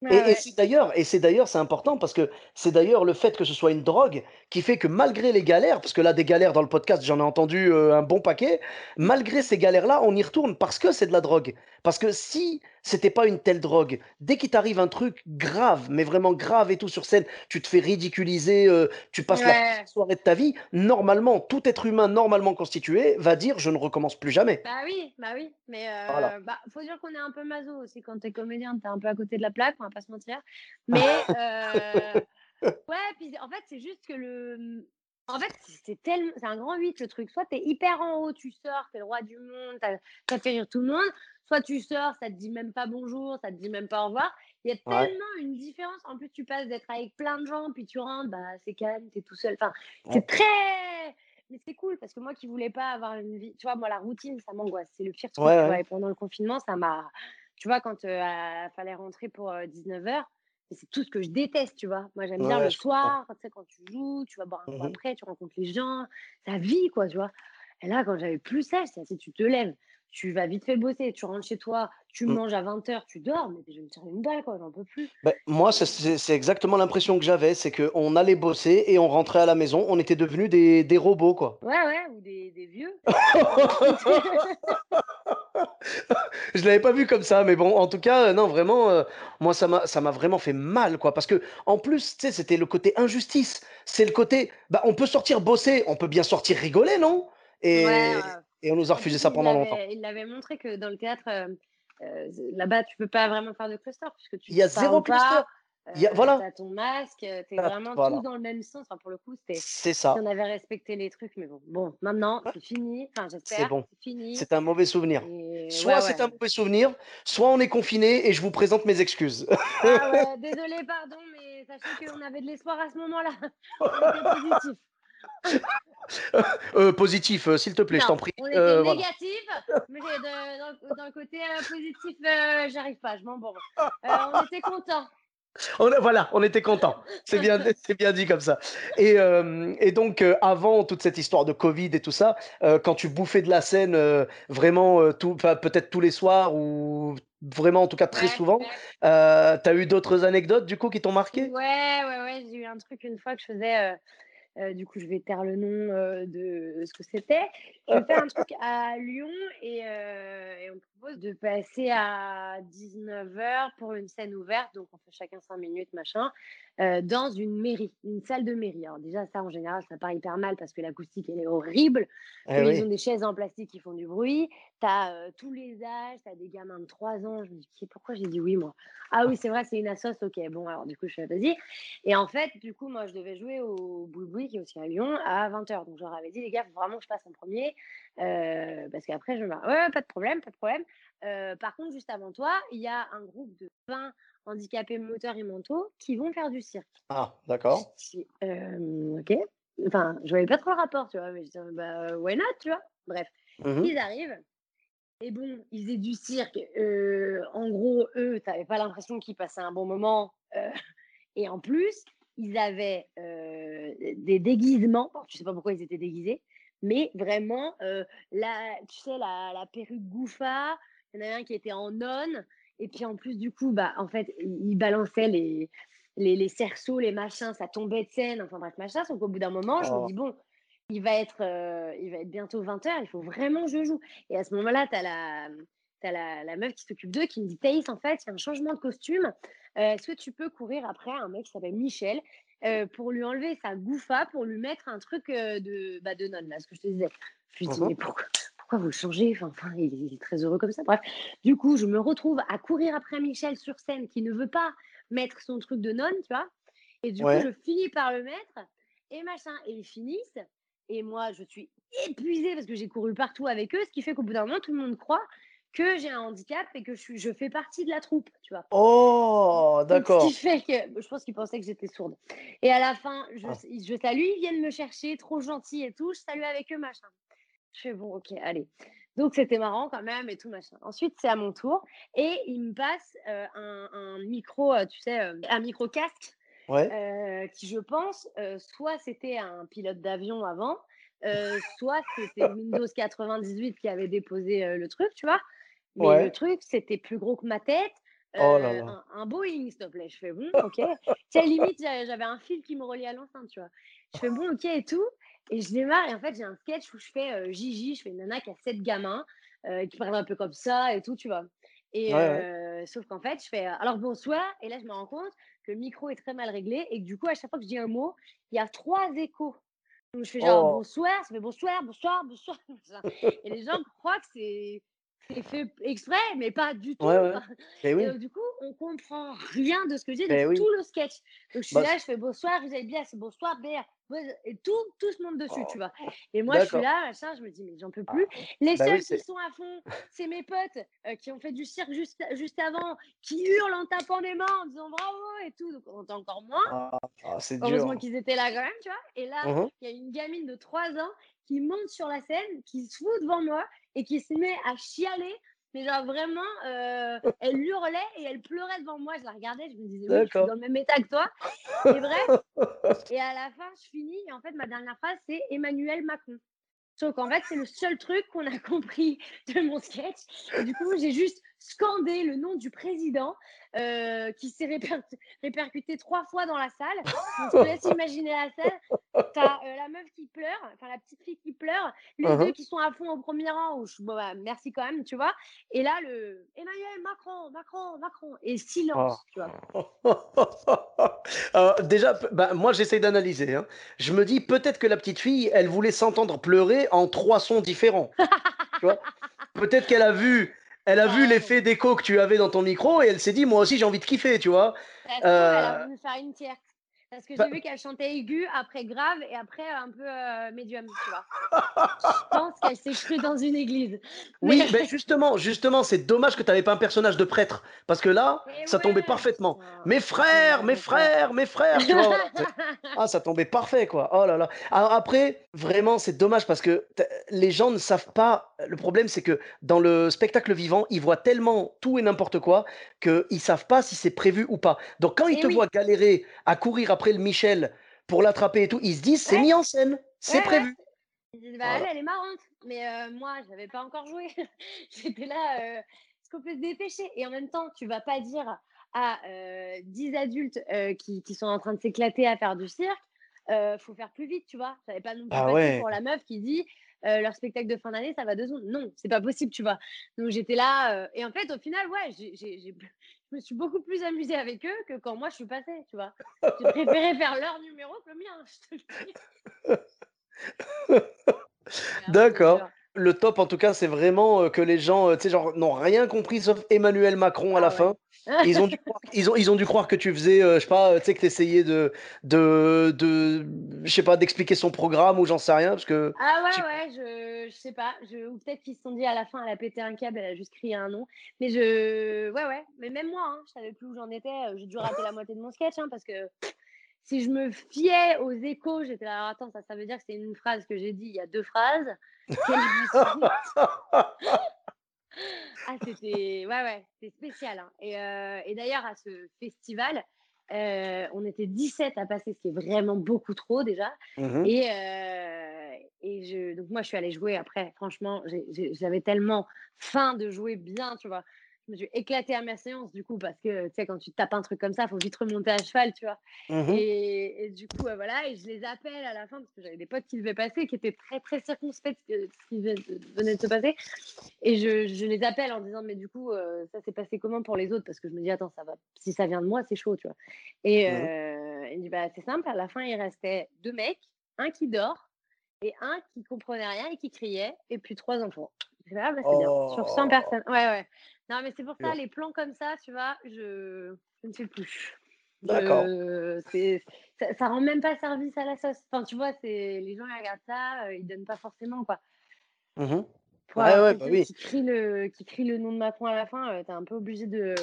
S1: Et,
S2: Ouais,
S1: et
S2: ouais.
S1: c'est d'ailleurs, et c'est d'ailleurs, c'est important parce que c'est d'ailleurs le fait que ce soit une drogue qui fait que malgré les galères, parce que là, des galères dans le podcast, j'en ai entendu euh, un bon paquet, malgré ces galères-là, on y retourne parce que c'est de la drogue. Parce que si c'était pas une telle drogue, dès qu'il t'arrive un truc grave, mais vraiment grave et tout sur scène, tu te fais ridiculiser, euh, tu passes la
S2: Ouais.
S1: soirée de ta vie, normalement, tout être humain normalement constitué va dire je ne recommence plus jamais.
S2: Bah oui, bah oui. Mais euh,
S1: Voilà.
S2: bah, faut dire qu'on est un peu maso aussi quand t'es comédien, t'es un peu à côté de la plaque, on va pas se mentir. Mais euh, ouais, puis en fait, c'est juste que le. En fait, c'est tellement, c'est un grand 8 le truc. Soit t'es hyper en haut, tu sors, t'es le roi du monde, t'as t'as fait rire tout le monde. Soit tu sors, ça te dit même pas bonjour, ça te dit même pas au revoir. Il y a
S1: Ouais.
S2: tellement une différence. En plus, tu passes d'être avec plein de gens, puis tu rentres, bah c'est calme, t'es tout seul. Enfin,
S1: Ouais.
S2: c'est très. Mais c'est cool parce que moi qui voulais pas avoir une vie, tu vois, moi la routine, ça m'angoisse. C'est le pire truc,
S1: Ouais,
S2: tu
S1: ouais.
S2: vois. Et pendant le confinement, ça m'a. Tu vois, quand il fallait rentrer pour 19h, c'est tout ce que je déteste, tu vois. Moi, j'aime bien le soir, quand, tu sais, quand tu joues, tu vas boire un coup
S1: Mhm.
S2: après, tu rencontres les gens, ça vit, quoi, tu vois. Et là, quand j'avais plus ça, c'est tu te lèves, tu vas vite fait bosser, tu rentres chez toi, tu
S1: Mmh.
S2: manges à 20h, tu dors, mais je vais me tirer une balle, quoi, j'en peux plus.
S1: Beh, moi, c'est exactement l'impression que j'avais, c'est qu'on allait bosser et on rentrait à la maison, on était devenus des des robots, quoi.
S2: Ouais, ouais, ou des, des vieux.
S1: Je l'avais pas vu comme ça, mais bon, en tout cas, heu, non, vraiment, heu, moi, ça m'a vraiment fait mal, quoi. Parce que en plus, tu sais, c'était le côté injustice. C'est le côté, bah, on peut sortir bosser, on peut bien sortir rigoler, non?
S2: Ouais,
S1: et on nous a refusé ça pendant longtemps.
S2: il l'avait montré que dans le théâtre, hem, heu, z là-bas, tu peux pas vraiment faire de cluster puisque tu
S1: Il y a
S2: te
S1: 0
S2: parles
S1: cluster.
S2: pas,
S1: Il y a voilà.
S2: as ton masque, heu, tu es
S1: Ah,
S2: vraiment tous
S1: voilà.
S2: dans le même sens. Enfin, pour le coup, c'était
S1: C'est
S2: si
S1: ça.
S2: on avait respecté les trucs, mais bon. Bon, maintenant,
S1: Ouais.
S2: c'est fini, enfin,
S1: C'est
S2: j'espère,
S1: bon.
S2: c'est fini
S1: C'est un mauvais souvenir.
S2: et
S1: Soit
S2: ouais,
S1: c'est un mauvais souvenir, soit on est confinés et je vous présente mes excuses.
S2: Ah ouais, désolée, pardon, mais sachez qu'on avait de l'espoir à ce moment-là. On était positifs.
S1: Heu, positif, heu, s'il te plaît, je t'en prie,
S2: on était
S1: heu, voilà.
S2: négatifs, mais de dans dans le côté, positif, j'arrive pas, je m'embourbe. Heu, on était contents.
S1: On a voilà, on était contents. C'est bien c'est bien dit comme ça et donc avant toute cette histoire de covid et tout ça, quand tu bouffais de la scène, vraiment, tout peut-être tous les soirs ou vraiment, en tout cas, très
S2: Ouais.
S1: souvent, tu as eu d'autres anecdotes, du coup, qui t'ont marqué?
S2: Ouais, ouais, ouais, j'ai eu un truc une fois que je faisais, heu, du coup, je vais taire le nom, heu, de ce que c'était. Je fais un truc à Lyon et et on propose de passer à 19:00 pour une scène ouverte, donc on fait chacun 5 minutes, machin, dans une mairie, une salle de mairie. Alors déjà, ça, en général, ça part hyper mal parce que l'acoustique, elle est horrible,
S1: Eh
S2: qu'ils ont des chaises en plastique qui font du bruit. Tu as, heu, tous les âges, tu as des gamins de 3 ans. Je me dis: «Qui pourquoi j'ai dit oui, moi? Ah oui, c'est vrai, c'est une assos, OK». Bon, alors du coup, je fais: «Vas-y» et en fait, du coup, moi, je devais jouer au Boui-Boui, qui est aussi à Lyon, à 20:00. Donc je leur avais dit: «Les gars, faut vraiment que je passe en 1er, heu, parce qu'après je me barre». «Ouais, pas de problème, pas de problème. Par contre, juste avant toi, il y a un groupe de 20 handicapés moteurs et mentaux qui vont faire du cirque».
S1: Ah, d'accord.
S2: dis: «Hem, OK». Enfin, je voyais pas trop le rapport, tu vois? Mais je dis: «Bah, why not?» tu vois? Bref,
S1: Mmh mh.
S2: ils arrivent et bon, ils faisaient du cirque, heu, en gros, eux, tu avais pas l'impression qu'ils passaient un bon moment, heu et en plus, ils avaient, heu, des déguisements. Alors, tu sais pas pourquoi ils étaient déguisés, mais vraiment, la tu sais, la la perruque Gooffa, il y en avait un qui était en nonne et puis en plus, du coup, bah, en fait, ils balançaient les les les cerceaux, les machins, ça tombait de scène, enfin bref, machin. Sauf qu'au bout d'un moment, je me
S1: Oh.
S2: dis: «Bon, il va être, heu, il va être bientôt 20:00, il faut vraiment que je joue» et à ce moment-là, tu as la, mmh, as la la meuf qui s'occupe d'eux qui me dit: «Thaïs, en fait, il y a un changement de costume. Heu, est-ce que tu peux courir après un mec qui s'appelle Michel, heu, pour lui enlever sa Gooffa, pour lui mettre un truc, heu, de, bah, de nonne, là, ce que je te disais?» je lui
S1: Mmh
S2: dis:
S1: mh.
S2: «Mais pourquoi pourquoi vous le changez? Enfin enfin, il est très heureux comme ça». Bref, du coup, je me retrouve à courir après Michel sur scène qui ne veut pas mettre son truc de nonne, tu vois? Et du coup, je finis par le mettre et machin et ils finissent et moi, je suis épuisée parce que j'ai couru partout avec eux, ce qui fait qu'au bout d'un moment, tout le monde croit que j'ai un handicap et que je suis je fais partie de la troupe, tu vois?
S1: Oh!
S2: Donc ce qui
S1: D'accord.
S2: fait que je pense qu'ils pensaient que j'étais sourde et à la fin, je
S1: Ah.
S2: je salue, ils viennent me chercher, trop gentils et tout, je salue avec eux, machin. Je fais: «Bon, OK, allez». Donc c'était marrant quand même et tout machin. Ensuite, c'est à mon tour et ils me passent, heu, un un micro, heu, tu sais, hem, un micro casque,
S1: Ouais.
S2: heu, qui je pense, heu, soit c'était un pilote d'avion avant, heu, soit c'était Windows 98 qui avait déposé, le truc, tu vois? Mais le truc, c'était plus gros que ma tête,
S1: Oh là là.
S2: un un Boeing, s'il te plaît. Je fais: «Bon, OK». Tu sais, limite, j'a j'avais un fil qui me reliait à l'enceinte, tu vois? Je fais: «Bon, OK» et tout et je démarre et en fait, j'ai un sketch où je fais, heu, Gigi, je fais une nana qui a 7 gamins, qui parle un peu comme ça et tout, tu vois? Et
S1: Ouais, ouais.
S2: heu, sauf qu'en fait, je fais: «Alors bonsoir» et là, je me rends compte que le micro est très mal réglé et que du coup, à chaque fois que je dis un mot, il y a 3 échos. Donc je fais genre:
S1: Oh!
S2: «Bonsoir», ça fait: «Bonsoir, bonsoir, bonsoir», et les gens croient que c'est fait exprès, mais pas du tout,
S1: Ouais, ouais.
S2: enfin
S1: Beh,
S2: et
S1: oui.
S2: donc du coup, on comprend rien de ce que je dis de
S1: Beh,
S2: tout
S1: oui.
S2: le sketch. Donc je suis
S1: Bah,
S2: là, je fais: «Bonsoir, vous allez bien?» C'est: «Bonsoir, Béa». Et tout tout se monte dessus, tu
S1: Oh!
S2: vois? Et moi, je suis là, machin, je me dis: «Mais j'en peux plus».
S1: Ah.
S2: Les
S1: Bah, oui,
S2: seuls qui sont à fond, c'est mes potes, heu, qui ont fait du cirque juste juste avant, qui hurlent en tapant des mains, en disant: «Bravo» et tout, donc on entend encore moins.
S1: Ah, ah,
S2: Heureusement qu'ils étaient là quand même, tu vois? Et là,
S1: Mmh mh.
S2: il y a une gamine de 3 ans qui monte sur la scène, qui se fout devant moi et qui se met à chialer, mais genre vraiment, heu, elle hurlait et elle pleurait devant moi. Je la regardais, je me disais: «Oui, je suis dans le même état que toi» et bref et à la fin, je finis et en fait, ma dernière phrase, c'est: «Emmanuel Macron». Sauf qu'en fait, c'est le seul truc qu'on a compris de mon sketch. du coup, j'ai juste scandé le nom du président euh, qui s'est répercuté trois fois dans la salle. Je te laisse imaginer la scène. Tu as euh, la meuf qui pleure, enfin la petite fille qui pleure, les uh-huh. deux qui sont à fond au premier rang. Où je, bon, bah, merci quand même, tu vois. Et là, le Emmanuel Macron, Macron, Macron. Et silence, tu
S1: vois. déjà, bah, moi, j'essaie d'analyser. Hein. Je me dis peut-être que la petite fille, elle voulait s'entendre pleurer en trois sons différents. tu vois Peut-être qu'elle a vu elle a vu l'effet d'écho que tu avais dans ton micro et elle s'est dit, moi aussi, j'ai envie de kiffer, tu vois.
S2: Elle a euh, voulu faire une tierce. Parce que j'ai vu qu'elle chantait aigu, après grave et après un peu euh, médium, tu vois. Je pense qu'elle s'est crue dans une église.
S1: Oui, mais justement, justement, c'est dommage que tu n'avais pas un personnage de prêtre. Parce que là, ça tombait parfaitement. Mes frères, mes frères, mes frères, tu vois. ah, ça tombait parfait, quoi. Oh là là. Alors après, vraiment, c'est dommage parce que les gens ne savent pas. Le problème, c'est que dans le spectacle vivant, ils voient tellement tout et n'importe quoi qu'ils ne savent pas si c'est prévu ou pas. Donc quand ils te voient galérer à courir après le Michel pour l'attraper et tout, ils se disent c'est mis en scène, c'est prévu.
S2: Ils disent bah, elle, elle est marrante, mais euh, moi, je n'avais pas encore joué. J'étais là, euh, est-ce qu'on peut se dépêcher Et en même temps, tu vas pas dire à euh, 10 adultes euh, qui, qui, sont en train de s'éclater à faire du cirque, faut faire plus vite, tu vois. Ça n'avait pas non plus ah pour la meuf qui dit leur spectacle de fin d'année, ça va deux secondes. Non, c'est pas possible, tu vois. Donc j'étais là. et en fait, au final, ouais, je me suis beaucoup plus amusée avec eux que quand moi je suis passée, tu vois. J'ai préféré faire leur numéro que le mien,
S1: je te le dis. D'accord. Le top, en tout cas, c'est vraiment euh, que les gens, euh, tu sais, genre, n'ont rien compris sauf Emmanuel Macron à ah la fin. Ils ont, dû croire, ils, ont, ils ont dû croire que tu faisais, euh, je sais pas, tu sais, que tu essayais de, de, de, je sais pas, d'expliquer son programme ou j'en sais rien. Parce que,
S2: ah ouais, ouais, je, je sais pas. Je, ou peut-être qu'ils se sont dit à la fin, elle a pété un câble, elle a juste crié un nom. Mais je, ouais, ouais. Mais même moi, hein, je savais plus où j'en étais. J'ai dû rater la moitié de mon sketch hein, parce que si je me fiais aux échos, j'étais là, attends, ça, ça veut dire que c'est une phrase que j'ai dit il y a deux phrases. Ah, c'était ouais, ouais, c'était spécial. Hein. Et, euh, et d'ailleurs, à ce festival, euh, on était 17 à passer, ce qui est vraiment beaucoup trop déjà. Mmh et, euh, et je, donc moi, je suis allée jouer après. Franchement, j'avais tellement faim de jouer bien, tu vois je me suis éclatée à ma séance du coup parce que tu sais quand tu tapes un truc comme ça il faut vite remonter à cheval tu vois. Mmh et, du coup voilà et je les appelle à la fin parce que j'avais des potes qui devaient passer qui étaient très très circonspects de ce qui venait de se passer. Et je, je les appelle en disant mais du coup euh, ça s'est passé comment pour les autres? Parce que je me dis attends ça va si ça vient de moi c'est chaud tu vois. Et mmh euh, il dit bah c'est simple à la fin il restait deux mecs un qui dort et un qui comprenait rien et qui criait et puis trois enfants ah, bah, c'est bien. Sur 100 personnes. Ouais, ouais. Non, mais c'est pour ça, les plans comme ça, tu vois, je, je ne fais plus. D'accord. Ça, ça rend même pas service à la sauce. Enfin, tu vois, c'est les gens ils regardent ça, euh, ils donnent pas forcément quoi.
S1: Mmh pour ouais, ouais, bah oui.
S2: qui, crie le, qui crie le nom de Macron à la fin, euh, tu es un peu obligé de,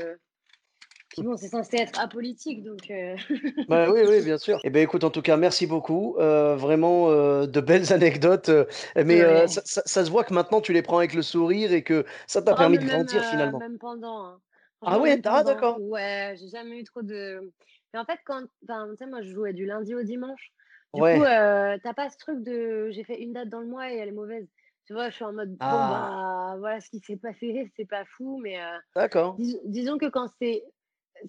S2: bon, c'est censé être apolitique, donc. Euh.
S1: Bah, oui, oui, bien sûr. Eh bien, écoute, en tout cas, merci beaucoup. Euh, vraiment, euh, de belles anecdotes. mais ça, ça, se voit que maintenant, tu les prends avec le sourire et que ça t'a oh, permis de grandir finalement.
S2: Même pendant. Hein.
S1: Ah ouais, ah, d'accord.
S2: Ouais, j'ai jamais eu trop de. Mais en fait, quand. Tu sais, moi, je jouais du lundi au dimanche. Du coup, t'as pas ce truc de j'ai fait une date dans le mois et elle est mauvaise. Tu vois, je suis en mode, bon, ah. bah, voilà ce qui s'est passé, c'est pas fou, mais.
S1: D'accord.
S2: disons que quand c'est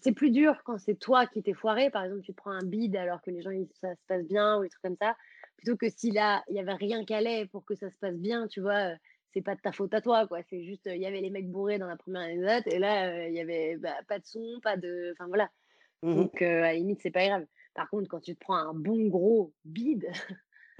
S2: c'est plus dur quand c'est toi qui t'es foiré. Par exemple, tu prends un bide alors que les gens, ça se passe bien ou des trucs comme ça. Plutôt que si là, il n'y avait rien qu'à allait pour que ça se passe bien, tu vois, euh, c'est pas de ta faute à toi, quoi. C'est juste, il y avait les mecs bourrés dans la première anecdote et là, euh, il y avait bah, pas de son, pas de. Enfin, voilà. Mmh Donc, euh, à la limite, c'est pas grave. Par contre, quand tu te prends un bon gros bide.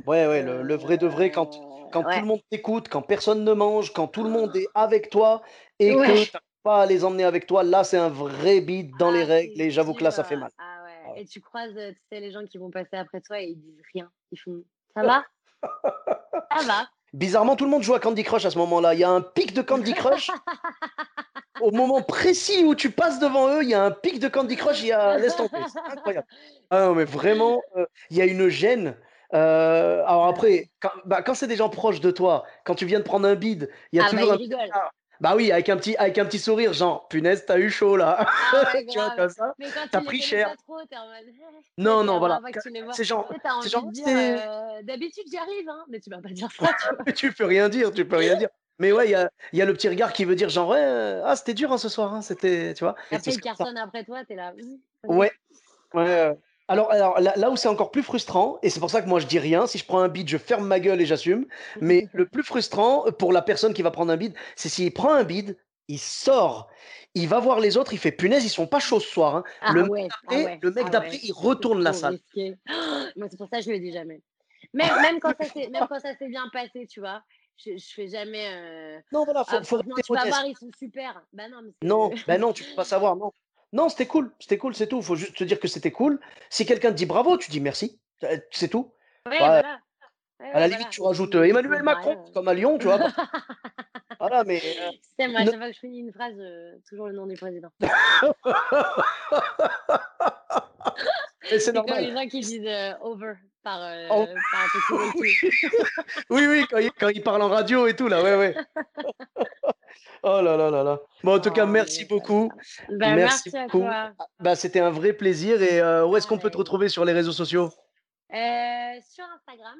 S1: Ouais, ouais, le, vrai de vrai, quand, quand tout le monde t'écoute, quand personne ne mange, quand tout le monde est avec toi et que pas à les emmener avec toi. Là, c'est un vrai beat dans les ah, règles et j'avoue que là, ça fait mal.
S2: Ah ouais. Et tu croises tu sais, les gens qui vont passer après toi et ils disent rien. Ils font Ça va? Ça va?
S1: Bizarrement, tout le monde joue à Candy Crush à ce moment-là. Il y a un pic de Candy Crush. Au moment précis où tu passes devant eux, il y a un pic de Candy Crush. Il y a... Laisse tomber. C'est incroyable. Ah non, mais vraiment, euh, il y a une gêne. Euh, alors après, quand, bah, quand c'est des gens proches de toi, quand tu viens de prendre un bide, il y a ah, toujours bah, un... Bah oui, avec un petit, avec un petit sourire, genre, punaise, t'as eu chaud là.
S2: Ah ouais,
S1: tu vois, comme ça.
S2: Mais quand
S1: T'as pris cher.
S2: pas trop, t'es en mode.
S1: Non, non, voilà. C'est genre,
S2: euh, d'habitude j'y arrive, hein, mais tu vas pas dire ça, tu
S1: tu peux rien dire, tu peux rien dire. Mais ouais, il y a, y a le petit regard qui veut dire genre, ouais, euh, ah, c'était dur hein, ce soir, hein, c'était, tu vois.
S2: Après, il cartonne après toi, t'es là. ok.
S1: Ouais, ouais. Euh, Alors, alors là, là où c'est encore plus frustrant, et c'est pour ça que moi je dis rien, si je prends un bid, je ferme ma gueule et j'assume. Mais le plus frustrant pour la personne qui va prendre un bid, c'est s'il prend un bid, il sort, il va voir les autres, il fait punaise, ils sont pas chauds ce soir. hein.
S2: Ah
S1: le mec
S2: ah
S1: d'après,
S2: ouais,
S1: le mec
S2: ah
S1: d'après,
S2: ouais,
S1: il retourne la salle.
S2: Moi, c'est pour ça que je le dis jamais. Même, même quand ça s'est bien passé, tu vois, je, je fais jamais. euh,
S1: Non, voilà, faut,
S2: Ah,
S1: faut rester
S2: tu vas voir, ils sont super. Bah non, mais
S1: Non, ben non, tu peux pas savoir, non. Non, c'était cool, c'était cool, c'est tout. Faut juste te dire que c'était cool. Si quelqu'un te dit bravo, tu dis merci, Euh, c'est tout.
S2: Ouais,
S1: Ouais.
S2: voilà.
S1: À la limite, tu rajoutes euh, Emmanuel Macron, comme à Lyon, tu vois. bah, voilà, mais euh,
S2: sais, moi,
S1: Ne-
S2: chaque fois que je finis une phrase, euh, toujours le nom du président.
S1: c'est
S2: C'est comme
S1: normal.
S2: les gens qui disent euh, over par, euh,
S1: Oh.
S2: par un petit.
S1: Oui, oui, quand il, quand il parle en radio et tout, là, ouais, ouais. Oh là là là là. Bon, en tout cas,
S2: Oh,
S1: merci beaucoup.
S2: Bah,
S1: Merci
S2: merci, à
S1: beaucoup.
S2: toi.
S1: Bah, c'était un vrai plaisir. Et euh, où est-ce qu'on peut te retrouver sur les réseaux sociaux?
S2: Euh, sur Instagram,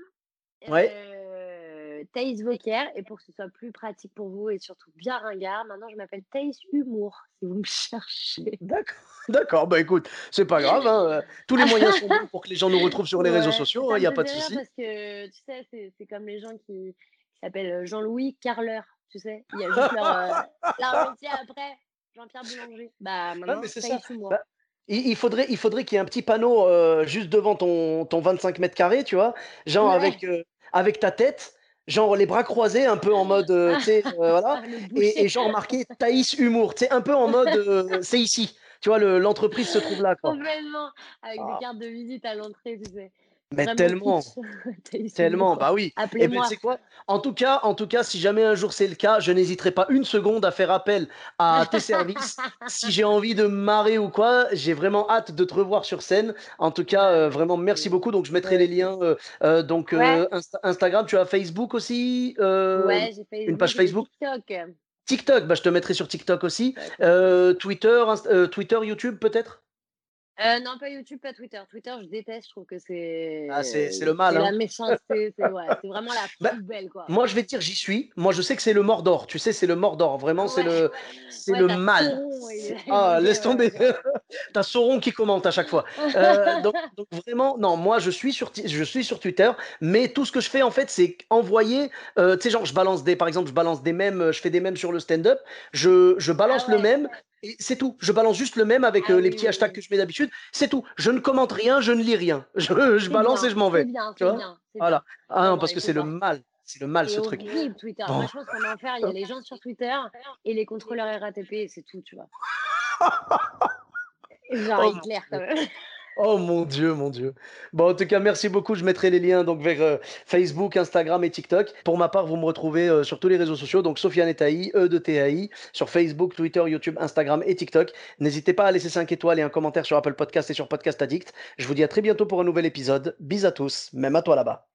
S1: Ouais.
S2: euh, Thaïs Vauquier. Et pour que ce soit plus pratique pour vous et surtout bien ringard, maintenant je m'appelle Thaïs Humour, si vous me cherchez.
S1: D'accord. D'accord, bah écoute, c'est pas grave. hein, Tous les moyens sont bons pour que les gens nous retrouvent sur les réseaux sociaux.
S2: ça
S1: Il n'y a pas de souci.
S2: Parce que tu sais, c'est comme les gens qui, qui s'appellent Jean-Louis Carleur, tu sais. Il y a juste leur, euh, leur métier après, Jean-Pierre Boulanger. Bah maintenant,
S1: mais c'est ça.
S2: Humour.
S1: Bah, Il, il faudrait, il faudrait qu'il y ait un petit panneau euh, juste devant ton, ton 25 mètres carrés, tu vois, genre
S2: Ouais.
S1: avec, euh, avec ta tête, genre les bras croisés, un peu en mode, euh, tu sais, voilà,
S2: Ah,
S1: et, et genre marqué Thaïs Humour, tu sais, un peu en mode, c'est ici, tu vois, le- l'entreprise se trouve là, quoi.
S2: Complètement. Avec
S1: Ah.
S2: des cartes de visite à l'entrée, tu sais.
S1: Mais tellement, tellement, bah oui. Et ben, tu sais quoi? En tout cas, en tout cas, si jamais un jour c'est le cas, je n'hésiterai pas une seconde à faire appel à tes services. si j'ai envie de me marrer ou quoi, j'ai vraiment hâte de te revoir sur scène. En tout cas, euh, vraiment, merci beaucoup. Donc, je mettrai les liens. euh, euh, donc,
S2: Ouais.
S1: Insta- Instagram, tu as Facebook aussi,
S2: Ouais, j'ai Facebook.
S1: page
S2: j'ai
S1: Facebook?
S2: TikTok.
S1: TikTok, bah, je te mettrai sur TikTok aussi. Twitter, Twitter, YouTube peut-être?
S2: Euh, non, pas YouTube, pas Twitter. Twitter, je déteste. Je trouve que c'est.
S1: Ah, c'est c'est le mal,
S2: C'est
S1: hein.
S2: la méchanceté. C'est ouais, c'est vraiment la
S1: Bah,
S2: poubelle, quoi.
S1: Moi, je vais te dire, j'y suis. Moi, je sais que c'est le Mordor. Tu sais, c'est le Mordor. Vraiment, c'est le, c'est
S2: Ouais,
S1: le mal.
S2: Sauron, il-
S1: Ah, laisse tomber. T'as Sauron qui commente à chaque fois. Euh, donc, donc vraiment, non, moi, je suis sur, je suis sur Twitter, mais tout ce que je fais, en fait, c'est envoyer. euh, tu sais, genre, je balance des, par exemple, je balance des mèmes, je fais des mèmes sur le stand-up. Je, je balance
S2: Ah
S1: le
S2: ouais.
S1: mème. Et c'est tout. Je balance juste le même avec
S2: Ah
S1: euh, les
S2: oui,
S1: petits
S2: oui,
S1: hashtags
S2: oui.
S1: que je mets d'habitude. C'est tout. Je ne commente rien, je ne lis rien. Je, je balance
S2: bien,
S1: et je m'en vais.
S2: C'est bien,
S1: tu vois
S2: bien.
S1: Voilà. Ah non,
S2: Non,
S1: parce que c'est le mal. C'est le mal, ce truc.
S2: Twitter.
S1: Bon.
S2: Moi, je pense qu'en enfer, il y a les gens sur Twitter et les contrôleurs RATP, c'est tout, tu vois. Genre
S1: Oh,
S2: quand même.
S1: Oh mon Dieu, mon Dieu. Bon, en tout cas, merci beaucoup. Je mettrai les liens donc vers euh, Facebook, Instagram et TikTok. Pour ma part, vous me retrouvez euh, sur tous les réseaux sociaux, donc Sofiane Etaï, E de TAI, sur Facebook, Twitter, YouTube, Instagram et TikTok. N'hésitez pas à laisser 5 étoiles et un commentaire sur Apple Podcast et sur Podcast Addict. Je vous dis à très bientôt pour un nouvel épisode. Bis à tous, même à toi là-bas.